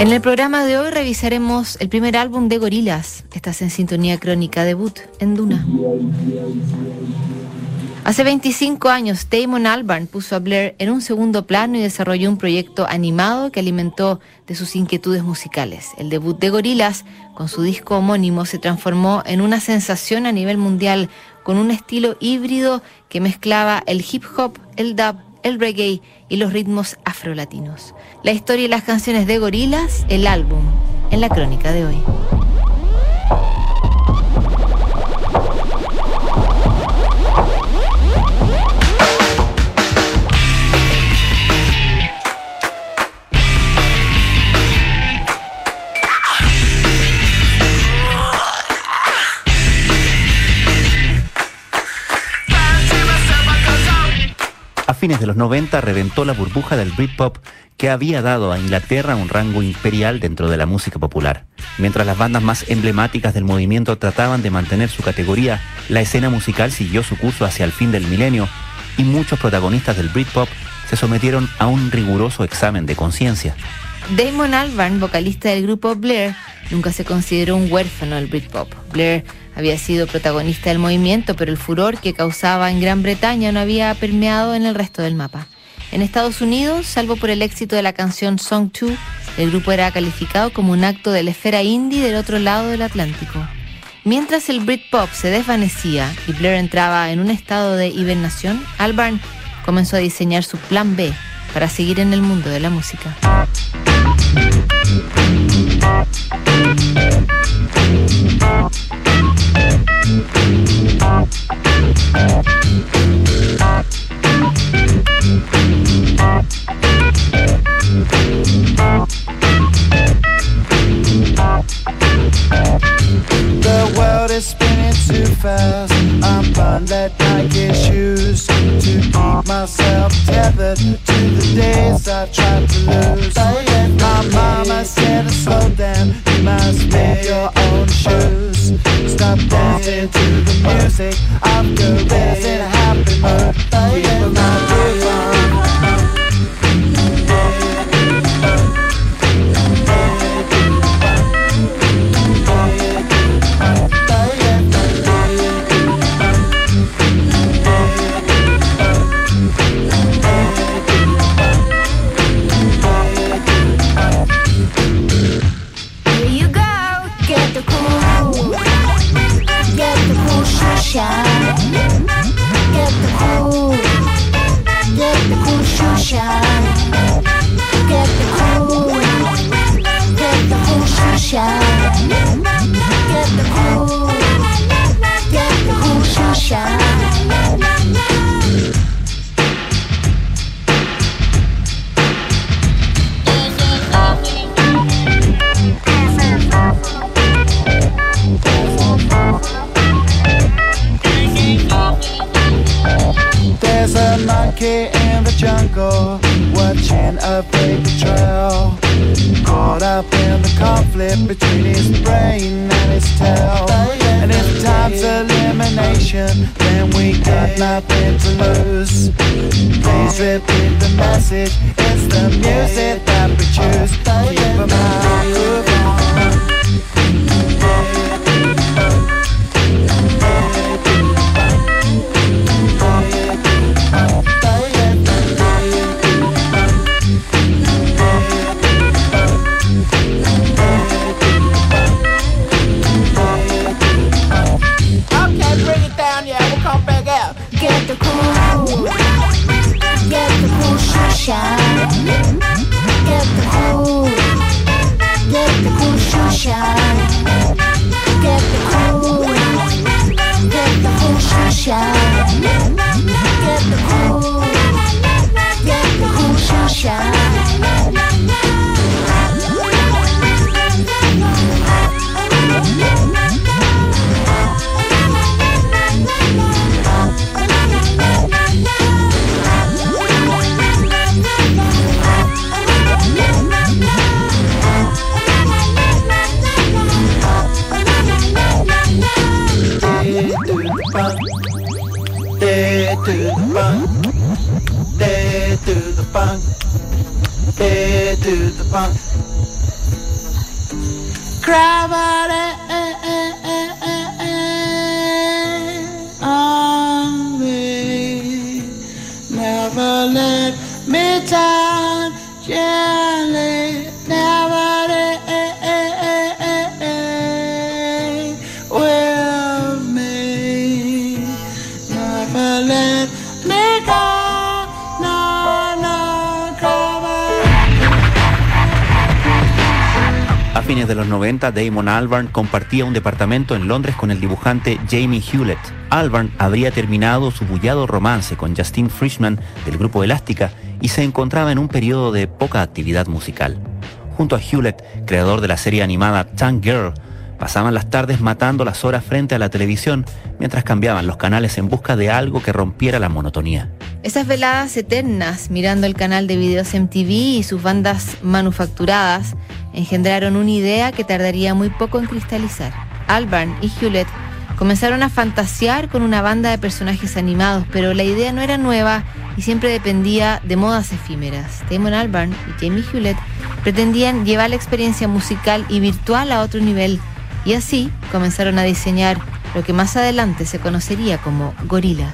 En el programa de hoy revisaremos el primer álbum de Gorilas. Estás en sintonía crónica debut en Duna. Hace 25 años, Damon Albarn puso a Blair en un segundo plano y desarrolló un proyecto animado que alimentó de sus inquietudes musicales. El debut de Gorilas, con su disco homónimo, se transformó en una sensación a nivel mundial con un estilo híbrido que mezclaba el hip hop, el dub, el reggae y los ritmos afrolatinos. La historia y las canciones de Gorilas, el álbum, en la crónica de hoy. Fines de los 90 reventó la burbuja del Britpop que había dado a Inglaterra un rango imperial dentro de la música popular. Mientras las bandas más emblemáticas del movimiento trataban de mantener su categoría, la escena musical siguió su curso hacia el fin del milenio y muchos protagonistas del Britpop se sometieron a un riguroso examen de conciencia. Damon Albarn, vocalista del grupo Blair, nunca se consideró un huérfano del Britpop. Blair había sido protagonista del movimiento, pero el furor que causaba en Gran Bretaña no había permeado en el resto del mapa. En Estados Unidos, salvo por el éxito de la canción Song 2, el grupo era calificado como un acto de la esfera indie del otro lado del Atlántico. Mientras el Britpop se desvanecía y Blair entraba en un estado de hibernación, Albarn comenzó a diseñar su plan B para seguir en el mundo de la música. There's a monkey in the jungle watching a baby trail. Caught up in the conflict between his brain and his tail. And if time's elimination, then we got nothing to lose. Please repeat the message. It's the music that we choose. Keep 'em high, shine. Los 90, Damon Albarn compartía un departamento en Londres con el dibujante Jamie Hewlett. Albarn habría terminado su bullado romance con Justine Frischman del grupo Elástica y se encontraba en un periodo de poca actividad musical. Junto a Hewlett, creador de la serie animada Tank Girl, pasaban las tardes matando las horas frente a la televisión mientras cambiaban los canales en busca de algo que rompiera la monotonía. Esas veladas eternas mirando el canal de videos MTV y sus bandas manufacturadas engendraron una idea que tardaría muy poco en cristalizar. Albarn y Hewlett comenzaron a fantasear con una banda de personajes animados, pero la idea no era nueva y siempre dependía de modas efímeras. Damon Albarn y Jamie Hewlett pretendían llevar la experiencia musical y virtual a otro nivel y así comenzaron a diseñar lo que más adelante se conocería como gorilas.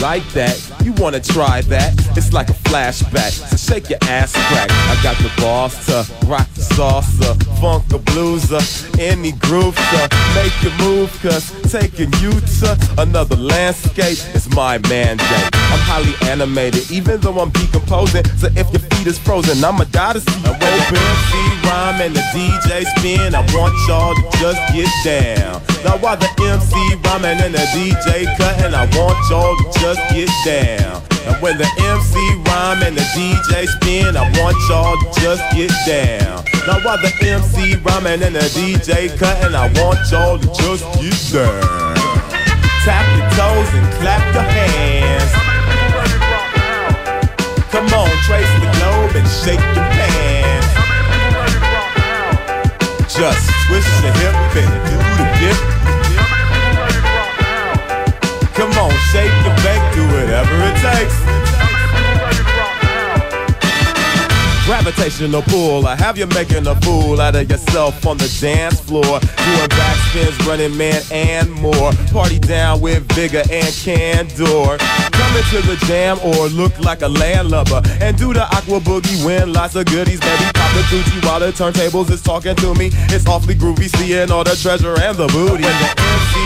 Like that. Wanna try that? It's like a flashback. So shake your ass crack. I got the boss to rock the salsa, funk a blueser, any groove to make you move. Cause taking you to another landscape is my mandate. I'm highly animated, even though I'm decomposing. So if your feet is frozen, I'ma die to see you open. Rhyme and the DJ spin. I want y'all to just get down. Now while the MC rhyming and the DJ cutting, I want y'all to just get down. And when the MC rhyme and the DJ spin, I want y'all to just get down. Now while the MC rhyming and the DJ cutting, I want y'all to just get down. Tap your toes and clap your Gravitational pool. I have you making a fool out of yourself on the dance floor. Doing backspins, running man, and more. Party down with vigor and candor. Come into the jam or look like a landlubber. And do the aqua boogie, win lots of goodies. Baby, pop the Gucci while the turntables is talking to me. It's awfully groovy, seeing all the treasure and the booty. When the MC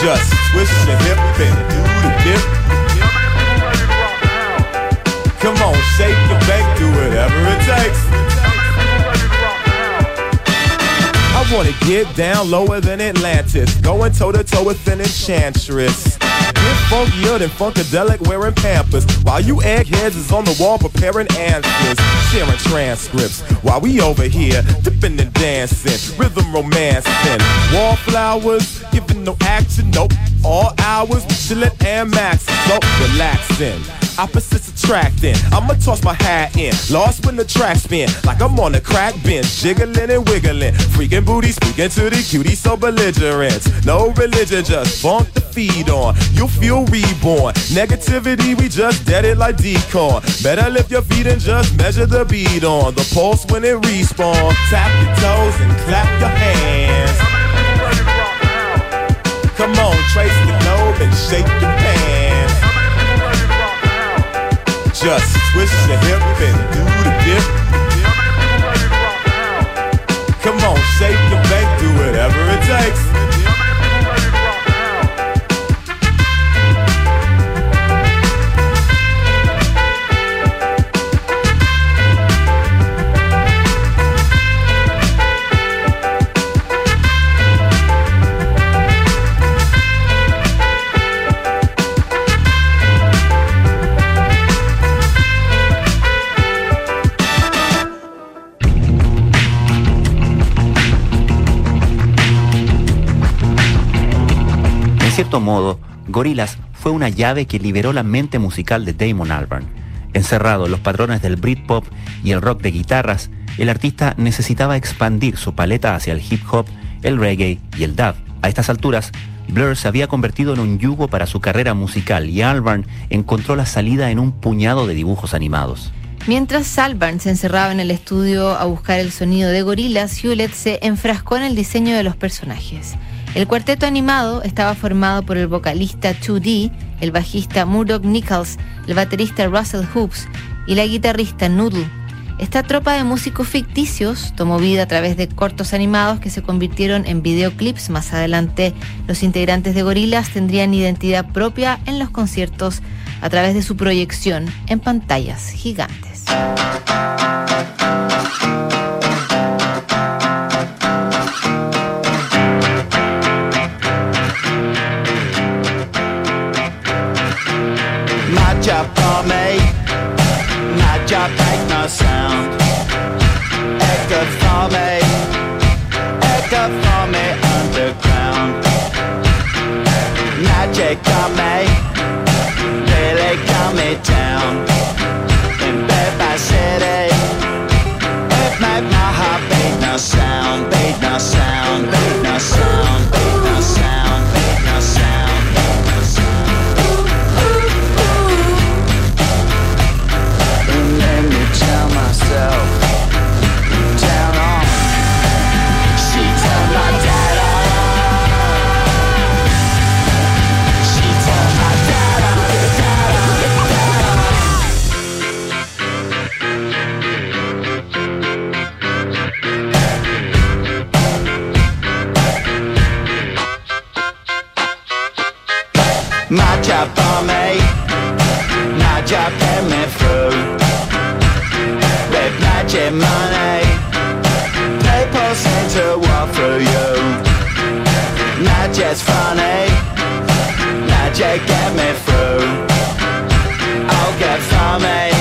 Just twist your hip and do the dip. Come on, shake your bank, do whatever it takes. I wanna get down lower than Atlantis, going toe to toe with an enchantress. Funkier than Funkadelic wearing Pampers, while you eggheads is on the wall preparing answers, sharing transcripts, while we over here dipping and dancing, rhythm romancing, wallflowers, giving no action, nope. All hours, chillin' and maxin', so relaxing. Opposites attracting. I'ma toss my hat in. Lost when the track spin. Like I'm on a crack bench. Jiggling and wiggling. Freaking booty speaking to the cutie so belligerent. No religion, just funk the feed on. You'll feel reborn. Negativity, we just dead it like decorn. Better lift your feet and just measure the beat on. The pulse when it respawn. Tap your toes and clap your hands. Come on, trace the globe and shake your pants. Just twist your hip and do the dip. Come on, shake your bank, do whatever it takes. Cierto modo, Gorillaz fue una llave que liberó la mente musical de Damon Albarn. Encerrado en los patrones del Britpop y el rock de guitarras, el artista necesitaba expandir su paleta hacia el hip hop, el reggae y el dub. A estas alturas, Blur se había convertido en un yugo para su carrera musical y Albarn encontró la salida en un puñado de dibujos animados. Mientras Albarn se encerraba en el estudio a buscar el sonido de Gorillaz, Hewlett se enfrascó en el diseño de los personajes. El cuarteto animado estaba formado por el vocalista 2D, el bajista Murdoch Nichols, el baterista Russell Hoops y la guitarrista Noodle. Esta tropa de músicos ficticios tomó vida a través de cortos animados que se convirtieron en videoclips. Más adelante, los integrantes de Gorillaz tendrían identidad propia en los conciertos a través de su proyección en pantallas gigantes. Job make no sound. Echo for me, echo for me underground. Magic on me, really calm me down. In bed by city, it made my heart beat no sound, beat no sound, Najab Barmy, Najab MFU, Red Najib Money, People send to war through you. Najib's funny, Najib get me through. I'll get funny,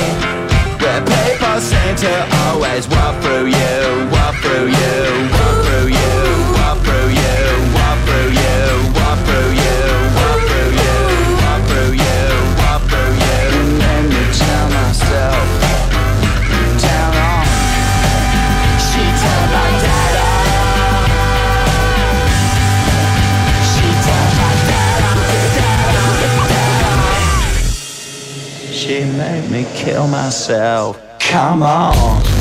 where people seem to always walk through you, walk through you. Made me kill myself. Come on.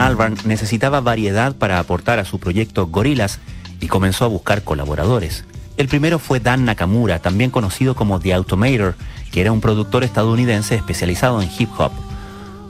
Albarn necesitaba variedad para aportar a su proyecto Gorillaz y comenzó a buscar colaboradores. El primero fue Dan Nakamura, también conocido como The Automator, que era un productor estadounidense especializado en hip hop.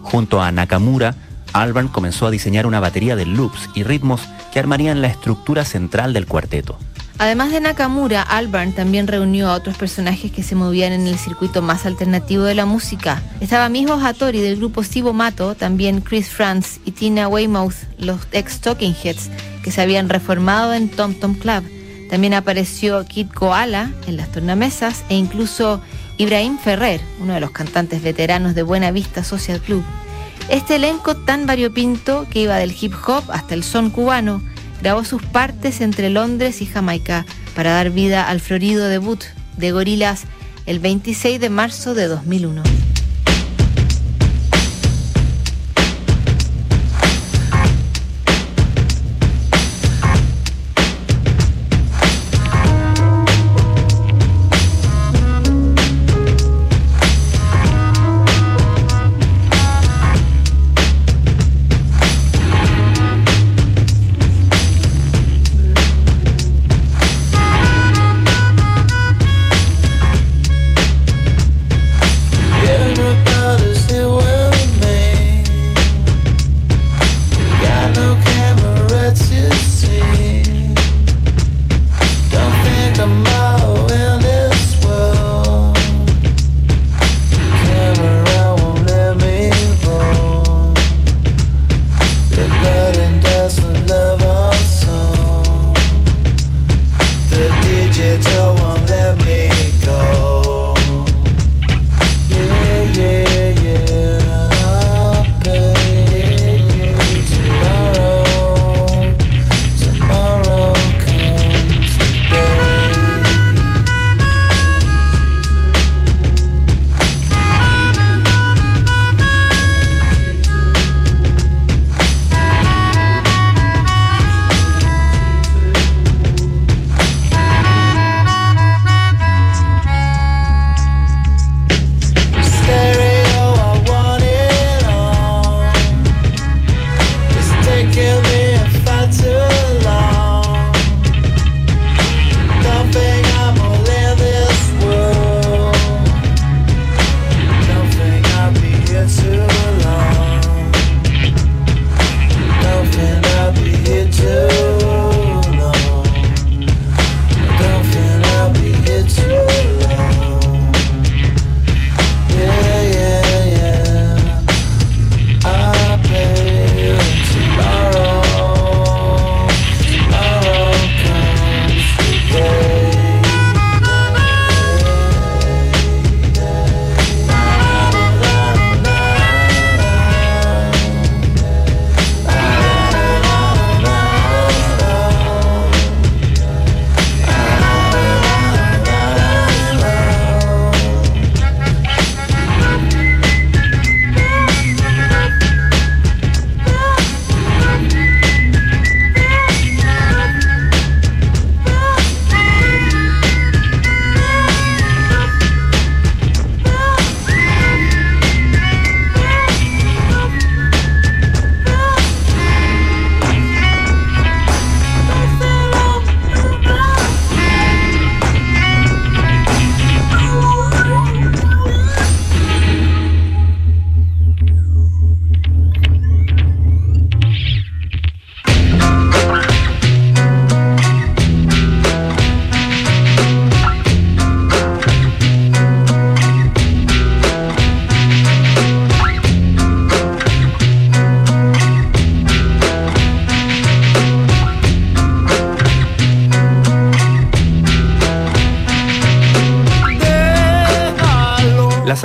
Junto a Nakamura, Albarn comenzó a diseñar una batería de loops y ritmos que armarían la estructura central del cuarteto. Además de Nakamura, Albarn también reunió a otros personajes que se movían en el circuito más alternativo de la música. Estaba Mijo Hattori del grupo Sibo Mato, también Chris Franz y Tina Weymouth, los ex Talking Heads, que se habían reformado en Tom Tom Club. También apareció Kid Koala en las tornamesas e incluso Ibrahim Ferrer, uno de los cantantes veteranos de Buena Vista Social Club. Este elenco tan variopinto que iba del hip hop hasta el son cubano grabó sus partes entre Londres y Jamaica para dar vida al florido debut de Gorillaz el 26 de marzo de 2001.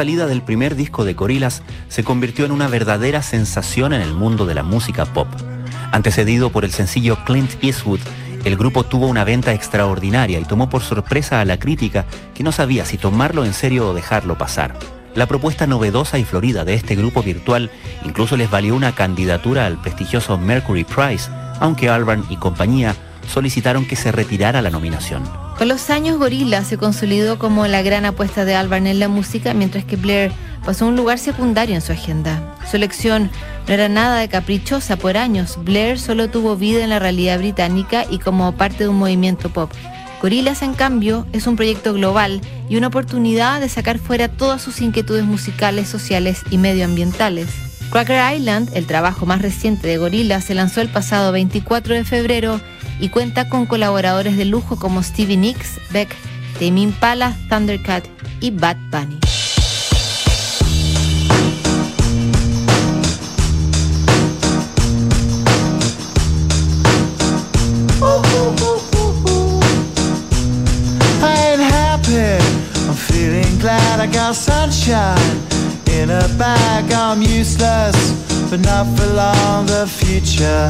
Salida del primer disco de Gorillaz se convirtió en una verdadera sensación en el mundo de la música pop. Antecedido por el sencillo Clint Eastwood, el grupo tuvo una venta extraordinaria y tomó por sorpresa a la crítica que no sabía si tomarlo en serio o dejarlo pasar. La propuesta novedosa y florida de este grupo virtual incluso les valió una candidatura al prestigioso Mercury Prize, aunque Albarn y compañía solicitaron que se retirara la nominación. Con los años, Gorilla se consolidó como la gran apuesta de Albarn en la música, mientras que Blair pasó a un lugar secundario en su agenda. Su elección no era nada de caprichosa por años. Blair solo tuvo vida en la realidad británica y como parte de un movimiento pop. Gorillaz, en cambio, es un proyecto global y una oportunidad de sacar fuera todas sus inquietudes musicales, sociales y medioambientales. Cracker Island, el trabajo más reciente de Gorillaz, se lanzó el pasado 24 de febrero y cuenta con colaboradores de lujo como Stevie Nicks, Beck, Tame Impala, Thundercat y Bad Bunny. Glad I got sunshine in a bag. I'm useless, but not for long. The future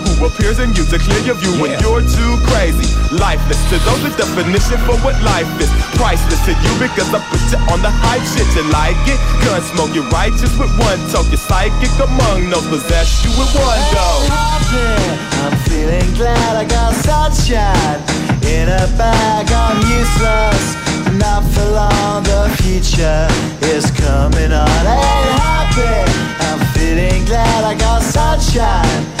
who appears in you to clear your view when you're too crazy. Lifeless to those, the definition for what life is. Priceless to you because I put you on the hype shit. You like it? Gun smoke, you're righteous with one toke. You're psychic among those possess you with one go. happy. I'm feeling glad I got sunshine in a bag. I'm useless, not for long. The future is coming on. Ain't happy. I'm feeling glad I got sunshine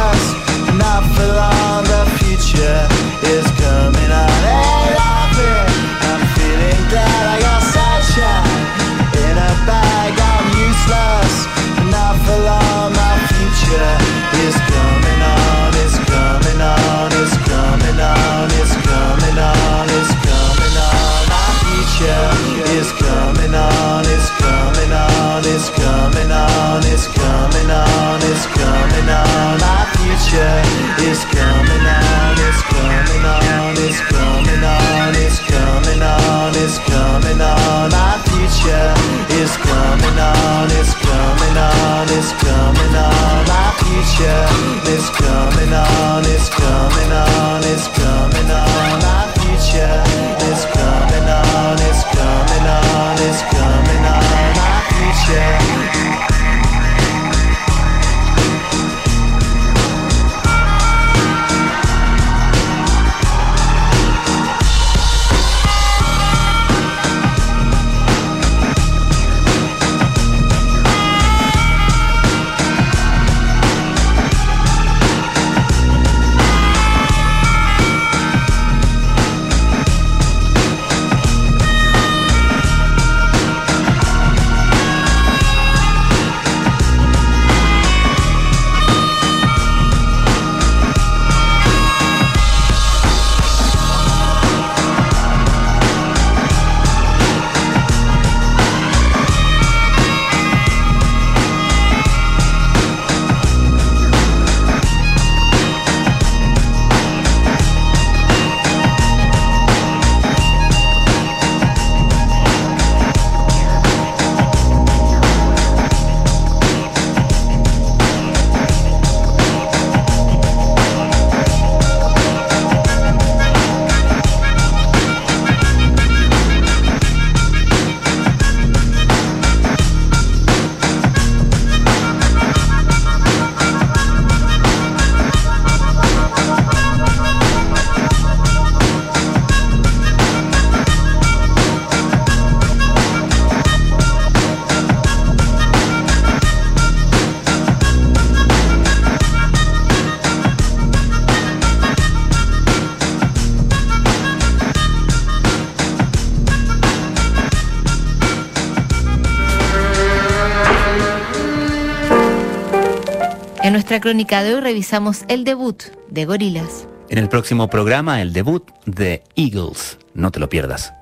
nuestra crónica de hoy revisamos el debut de Gorilas. En el próximo programa, el debut de Eagles. No te lo pierdas.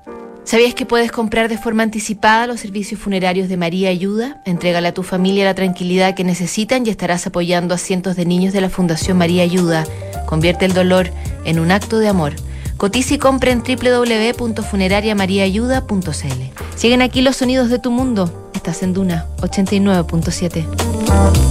¿Sabías que puedes comprar de forma anticipada los servicios funerarios de María Ayuda? Entrégale a tu familia la tranquilidad que necesitan y estarás apoyando a cientos de niños de la Fundación María Ayuda. Convierte el dolor en un acto de amor. Cotiza y compra en www.funerariamariaayuda.cl. Siguen aquí los sonidos de tu mundo. Estás en Duna 89.7.